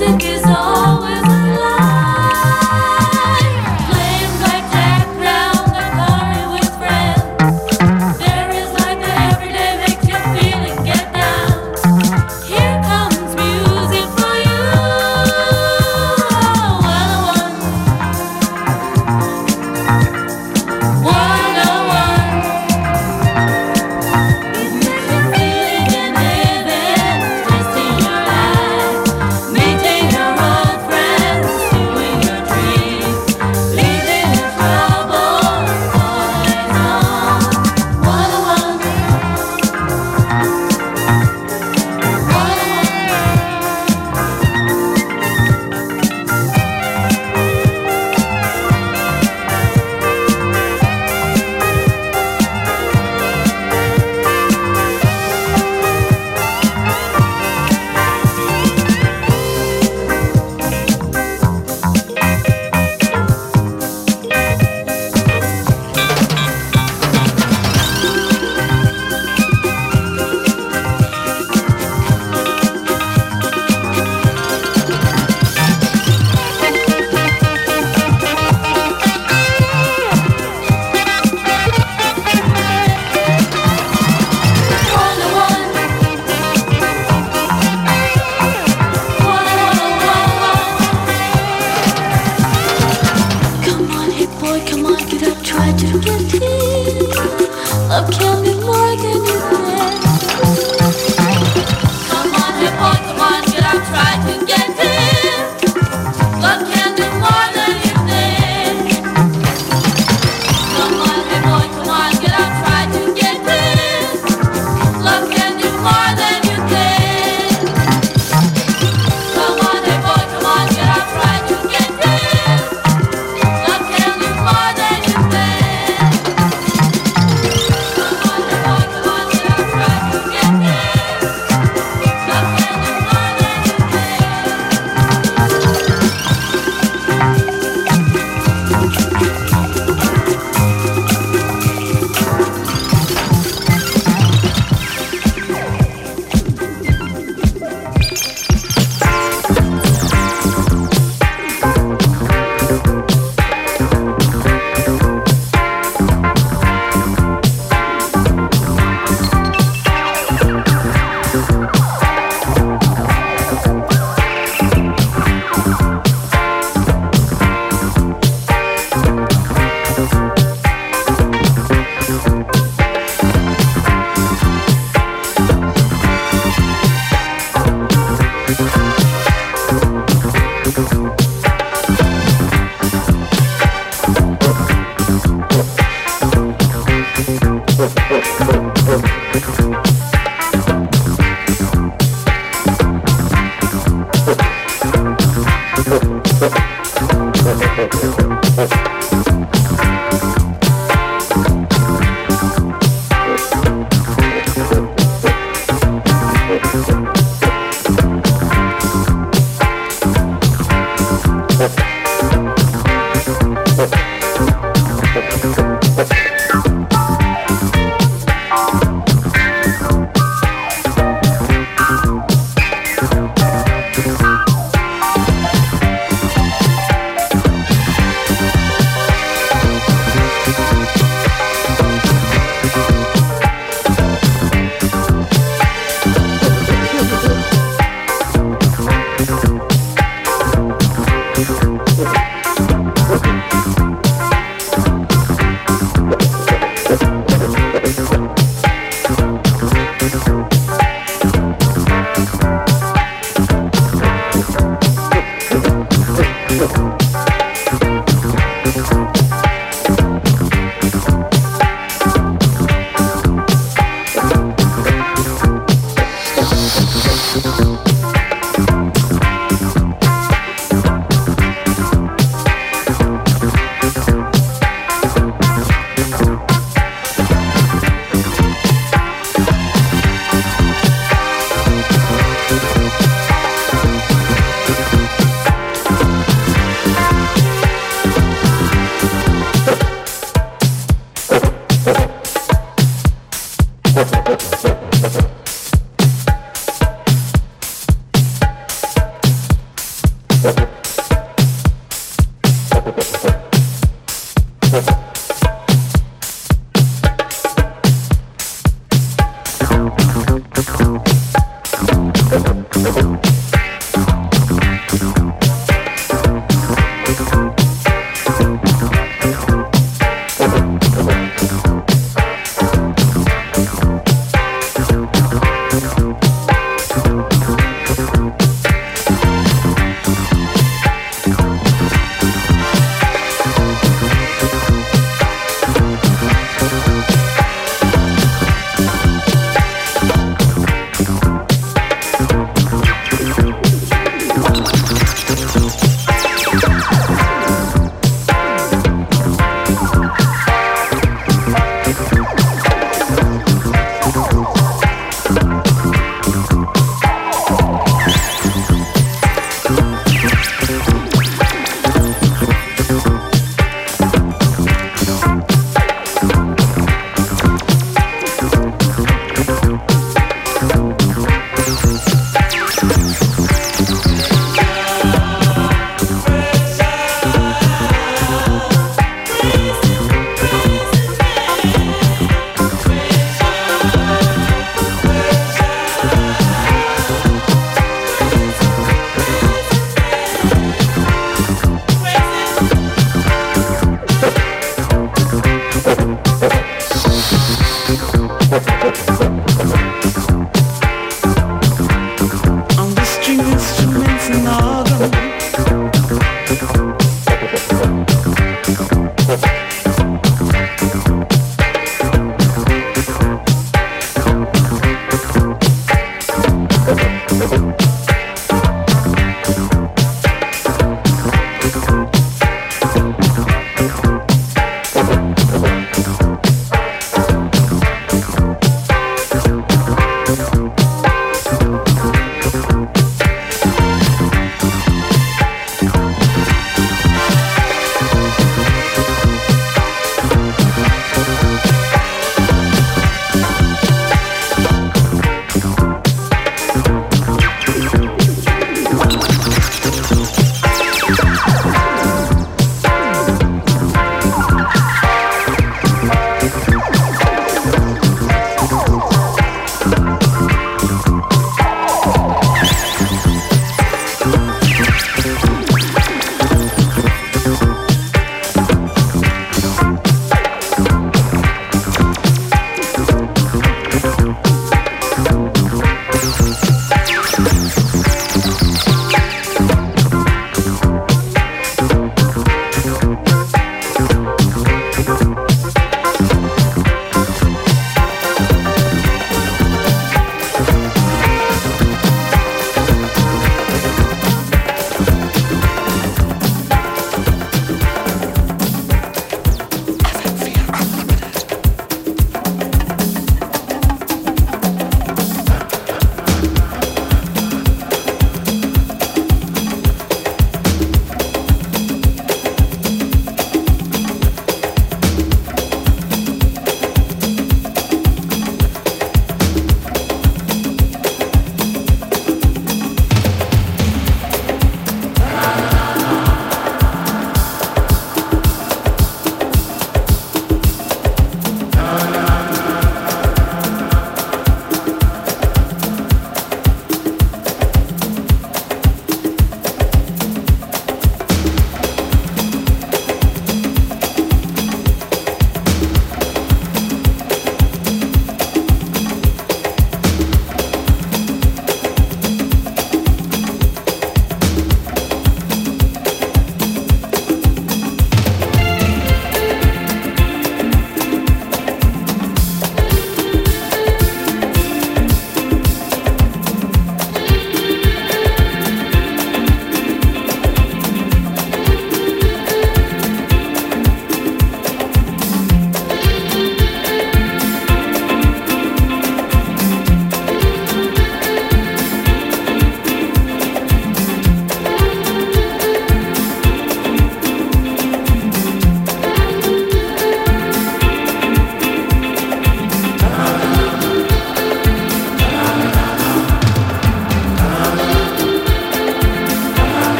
Maintain your not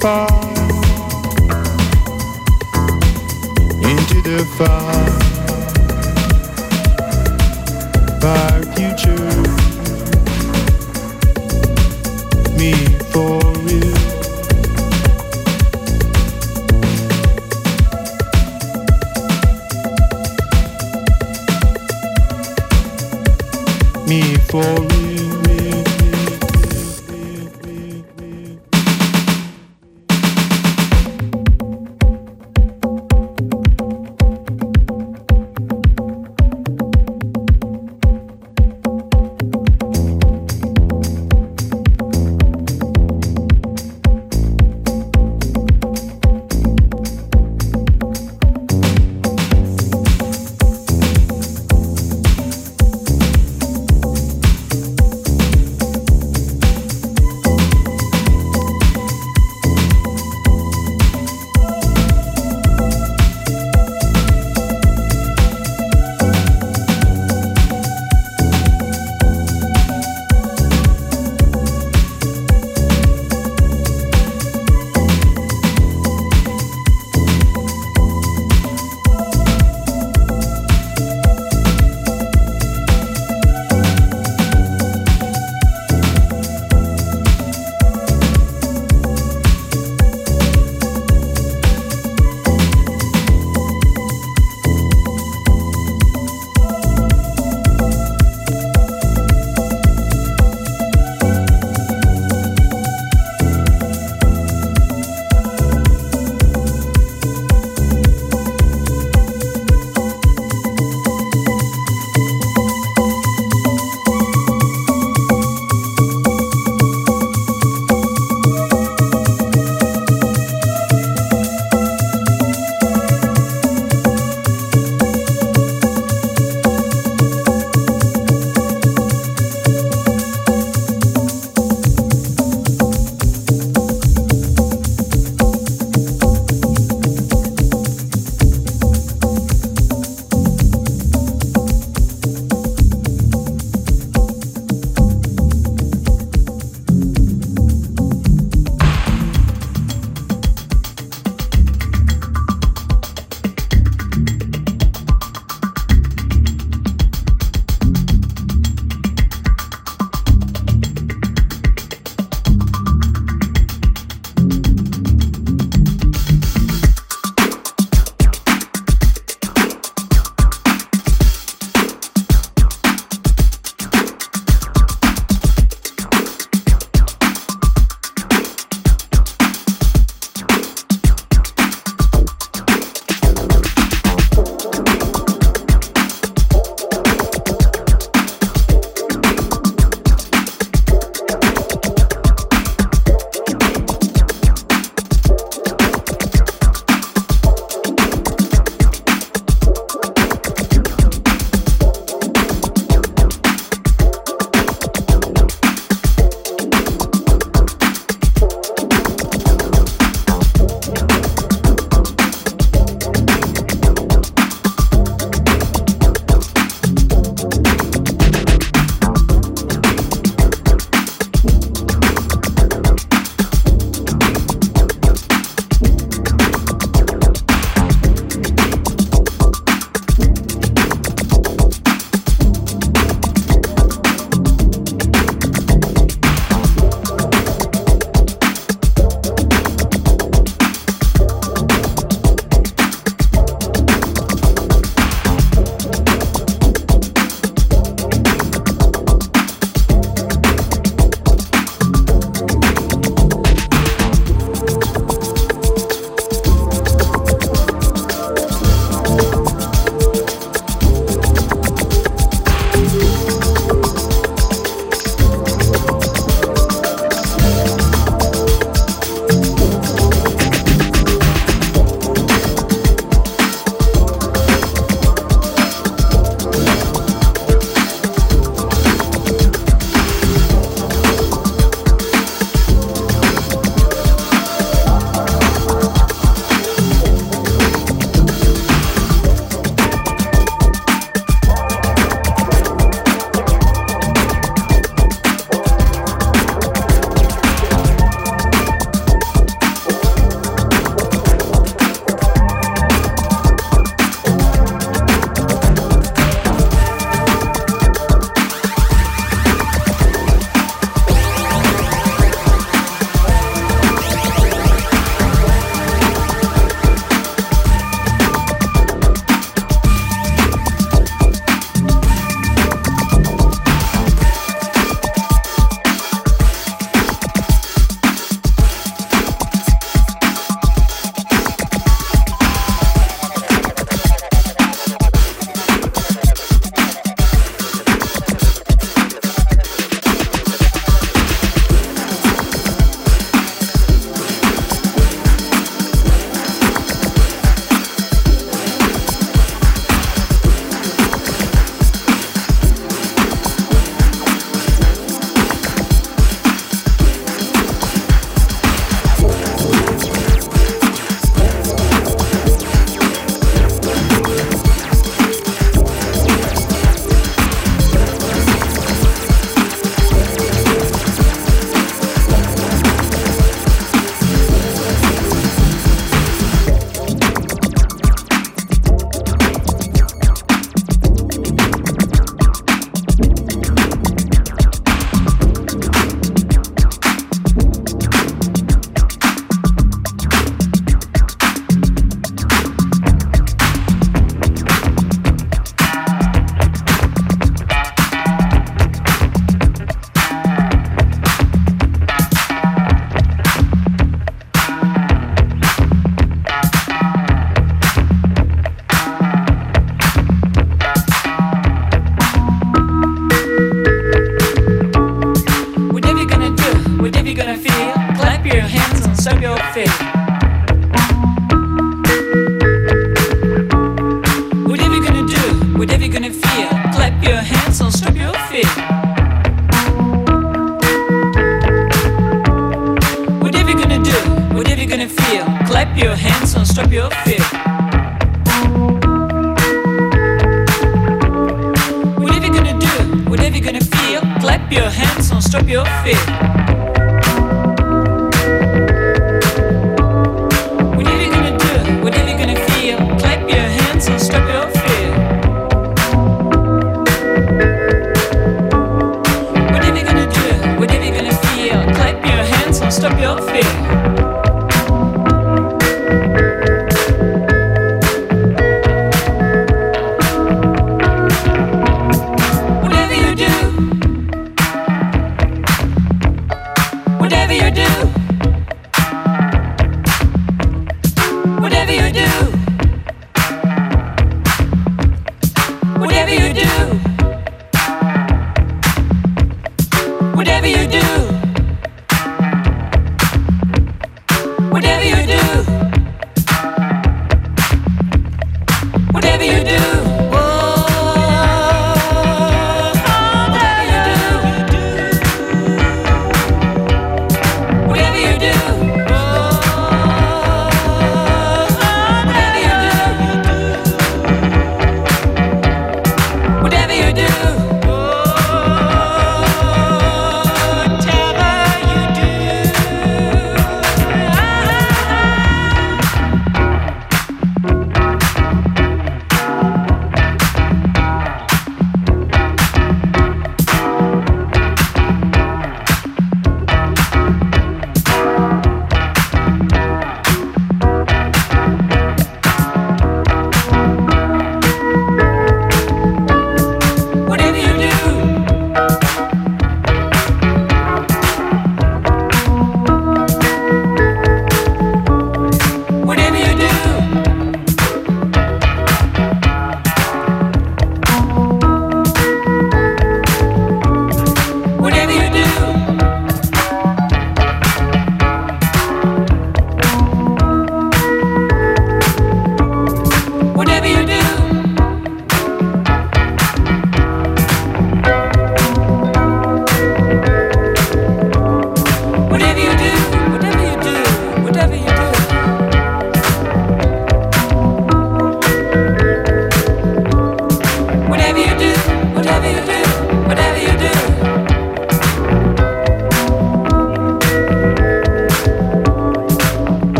far into the far.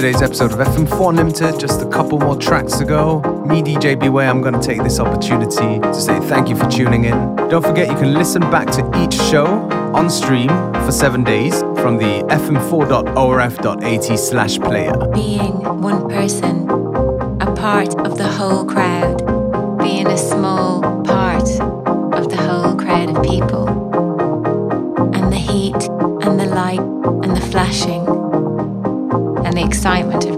Today's episode of FM4 Unlimited. Just a couple more tracks to go. Me, DJ Beware, I'm going to take this opportunity to say thank you for tuning in. Don't forget you can listen back to each show on stream for seven days from the fm4.orf.at slash player. Being one person, a part of the whole crowd, being a small part of the whole crowd of people, and the heat and the light and the flashing excitement of